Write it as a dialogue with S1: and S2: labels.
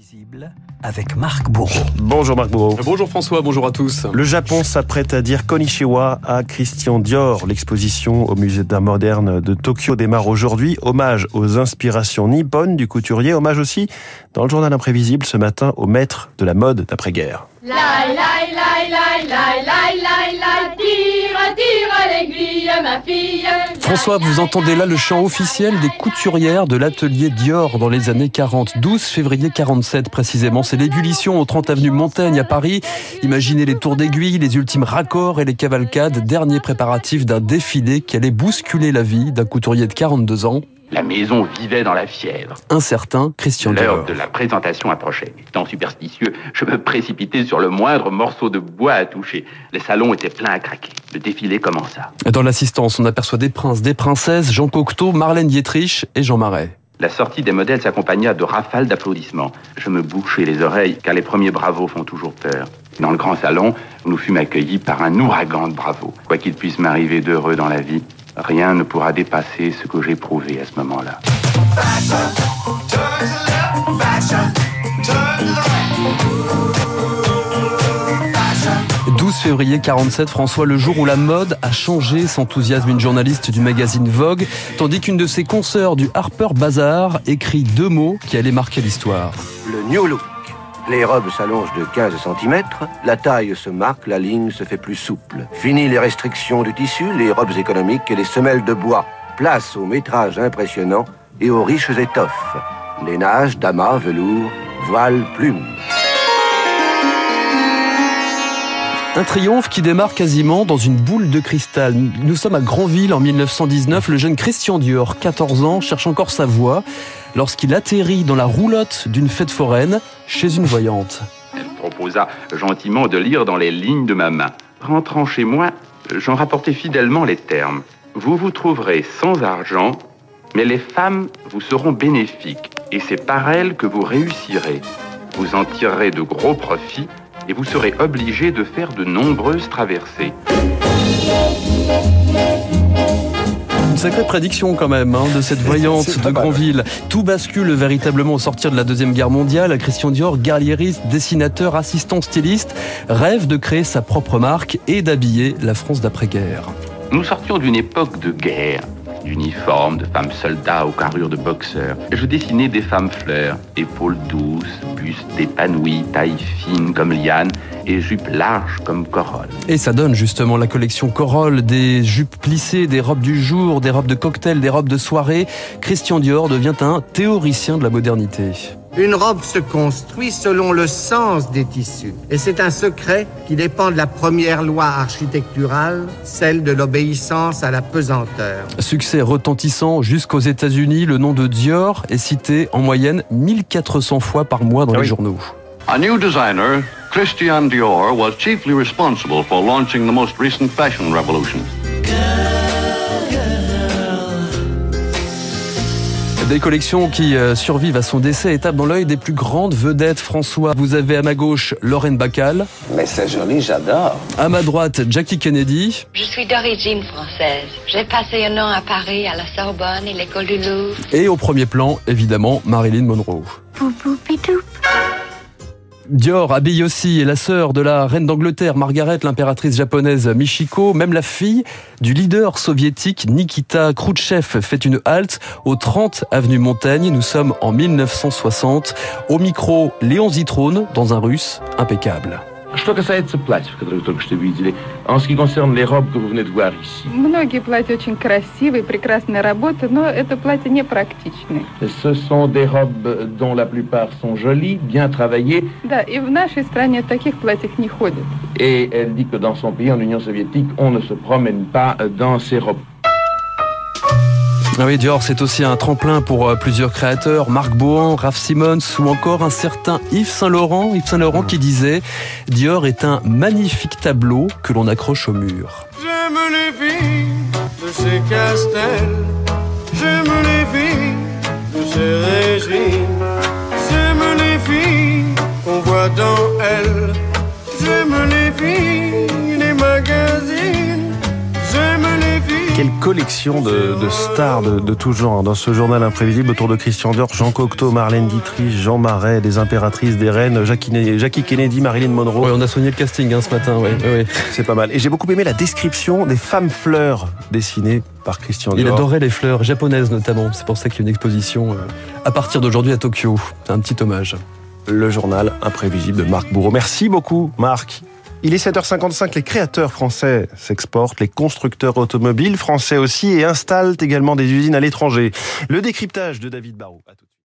S1: Visible avec Marc Bourreau.
S2: Bonjour Marc Bourreau.
S3: Bonjour François, bonjour à tous.
S2: Le Japon s'apprête à dire Konnichiwa à Christian Dior. L'exposition au musée d'art moderne de Tokyo démarre aujourd'hui. Hommage aux inspirations nippones du couturier. Hommage aussi dans le journal imprévisible ce matin au maître de la mode d'après-guerre.
S3: François, vous entendez là le chant officiel des couturières de l'atelier Dior dans les années 40. 12 février 47 précisément. C'est l'ébullition au 30 avenue Montaigne à Paris. Imaginez les tours d'aiguille, les ultimes raccords et les cavalcades, derniers préparatifs d'un défilé qui allait bousculer la vie d'un couturier de 42 ans.
S4: La maison vivait dans la fièvre.
S3: Un certain Christian
S4: L'heure de la présentation approchait. Étant superstitieux, je me précipitais sur le moindre morceau de bois à toucher. Les salons étaient pleins à craquer. Le défilé commença.
S3: Dans l'assistance, on aperçoit des princes, des princesses, Jean Cocteau, Marlène Dietrich et Jean Marais.
S4: La sortie des modèles s'accompagna de rafales d'applaudissements. Je me bouchais les oreilles, car les premiers bravos font toujours peur. Dans le grand salon, nous fûmes accueillis par un ouragan de bravos. Quoi qu'il puisse m'arriver d'heureux dans la vie, rien ne pourra dépasser ce que j'éprouvais à ce moment-là.
S3: 12 février 47, François, le jour où la mode a changé, s'enthousiasme une journaliste du magazine Vogue, tandis qu'une de ses consoeurs du Harper Bazaar écrit deux mots qui allaient marquer l'histoire.
S5: Le New Look. Les robes s'allongent de 15 cm, la taille se marque, la ligne se fait plus souple. Fini les restrictions du tissu, les robes économiques et les semelles de bois. Place au métrage impressionnant et aux riches étoffes. Lainage, damas, velours, voile, plumes.
S3: Un triomphe qui démarre quasiment dans une boule de cristal. Nous sommes à Granville en 1919. Le jeune Christian Dior, 14 ans, cherche encore sa voie lorsqu'il atterrit dans la roulotte d'une fête foraine chez une voyante.
S4: Elle proposa gentiment de lire dans les lignes de ma main. Rentrant chez moi, j'en rapportai fidèlement les termes. Vous vous trouverez sans argent, mais les femmes vous seront bénéfiques, et c'est par elles que vous réussirez. Vous en tirerez de gros profits, et vous serez obligé de faire de nombreuses traversées.
S3: Une sacrée prédiction quand même hein, de cette voyante de. Granville. Tout bascule véritablement au sortir de la Deuxième Guerre mondiale. Christian Dior, guerriériste, dessinateur, assistant styliste, rêve de créer sa propre marque et d'habiller la France d'après-guerre.
S4: Nous sortions d'une époque de guerre, d'uniformes, de femmes soldats aux carrures de boxeurs. Je dessinais des femmes fleurs, épaules douces, bustes épanouis, taille fine comme liane et jupes larges comme corolle.
S3: Et ça donne justement la collection Corolle, des jupes plissées, des robes du jour, des robes de cocktail, des robes de soirée. Christian Dior devient un théoricien de la modernité.
S6: Une robe se construit selon le sens des tissus. Et c'est un secret qui dépend de la première loi architecturale, celle de l'obéissance à la pesanteur.
S3: Succès retentissant jusqu'aux États-Unis, le nom de Dior est cité en moyenne 1400 fois par mois dans
S2: Ah
S3: les journaux.
S7: A new designer, Christian Dior, was chiefly responsible for launching the most recent fashion revolution.
S3: Des collections qui euh, survivent à son décès, étape dans l'œil des plus grandes vedettes. François, vous avez à ma gauche Lorraine Bacall,
S5: Mais c'est joli, j'adore.
S3: à ma droite Jackie Kennedy,
S8: Je suis d'origine française. J'ai passé un an à Paris, à la Sorbonne et l'école du Louvre.
S3: et au premier plan, évidemment, Marilyn Monroe. Dior habille aussi la sœur de la reine d'Angleterre, Margaret, l'impératrice japonaise Michiko, même la fille du leader soviétique Nikita Khrouchtchev fait une halte au 30 avenue Montaigne. Nous sommes en 1960. Au micro, Léon Zitrone dans un russe impeccable.
S9: Что касается платьев, которые вы только что видели, en ce qui concerne les robes que vous venez de voir ici,
S10: Многие платья очень красивые, прекрасная работа, но это платье не практичное.
S9: ce sont des robes dont la plupart sont jolies, bien travaillées,
S10: Да, и в нашей стране в таких платьях не ходят.
S9: et elle dit que dans son pays, en Union soviétique, on ne se promène pas dans ces robes.
S3: Ah oui, Dior, c'est aussi un tremplin pour euh, plusieurs créateurs, Marc Bohan, Raph Simons ou encore un certain Yves Saint-Laurent, Yves Saint-Laurent qui disait Dior est un magnifique tableau que l'on accroche au mur.
S2: Collection de, de stars de, de tout genre dans ce journal imprévisible autour de Christian Dior, Jean Cocteau, Marlène Dietrich, Jean Marais, des impératrices, des reines, Jackie, Jackie Kennedy, Marilyn Monroe.
S3: Ouais, on a soigné le casting hein, ce matin, ouais, ouais.
S2: C'est pas mal. Et j'ai beaucoup aimé la description des femmes fleurs dessinées par Christian Dior.
S3: Il adorait les fleurs japonaises notamment. C'est pour ça qu'il y a une exposition euh, à partir d'aujourd'hui à Tokyo. C'est un petit hommage.
S2: Le journal imprévisible de Marc Bourreau. Merci beaucoup, Marc. Il est 7h55, les créateurs français s'exportent, les constructeurs automobiles français aussi et installent également des usines à l'étranger. Le décryptage de David Barrault.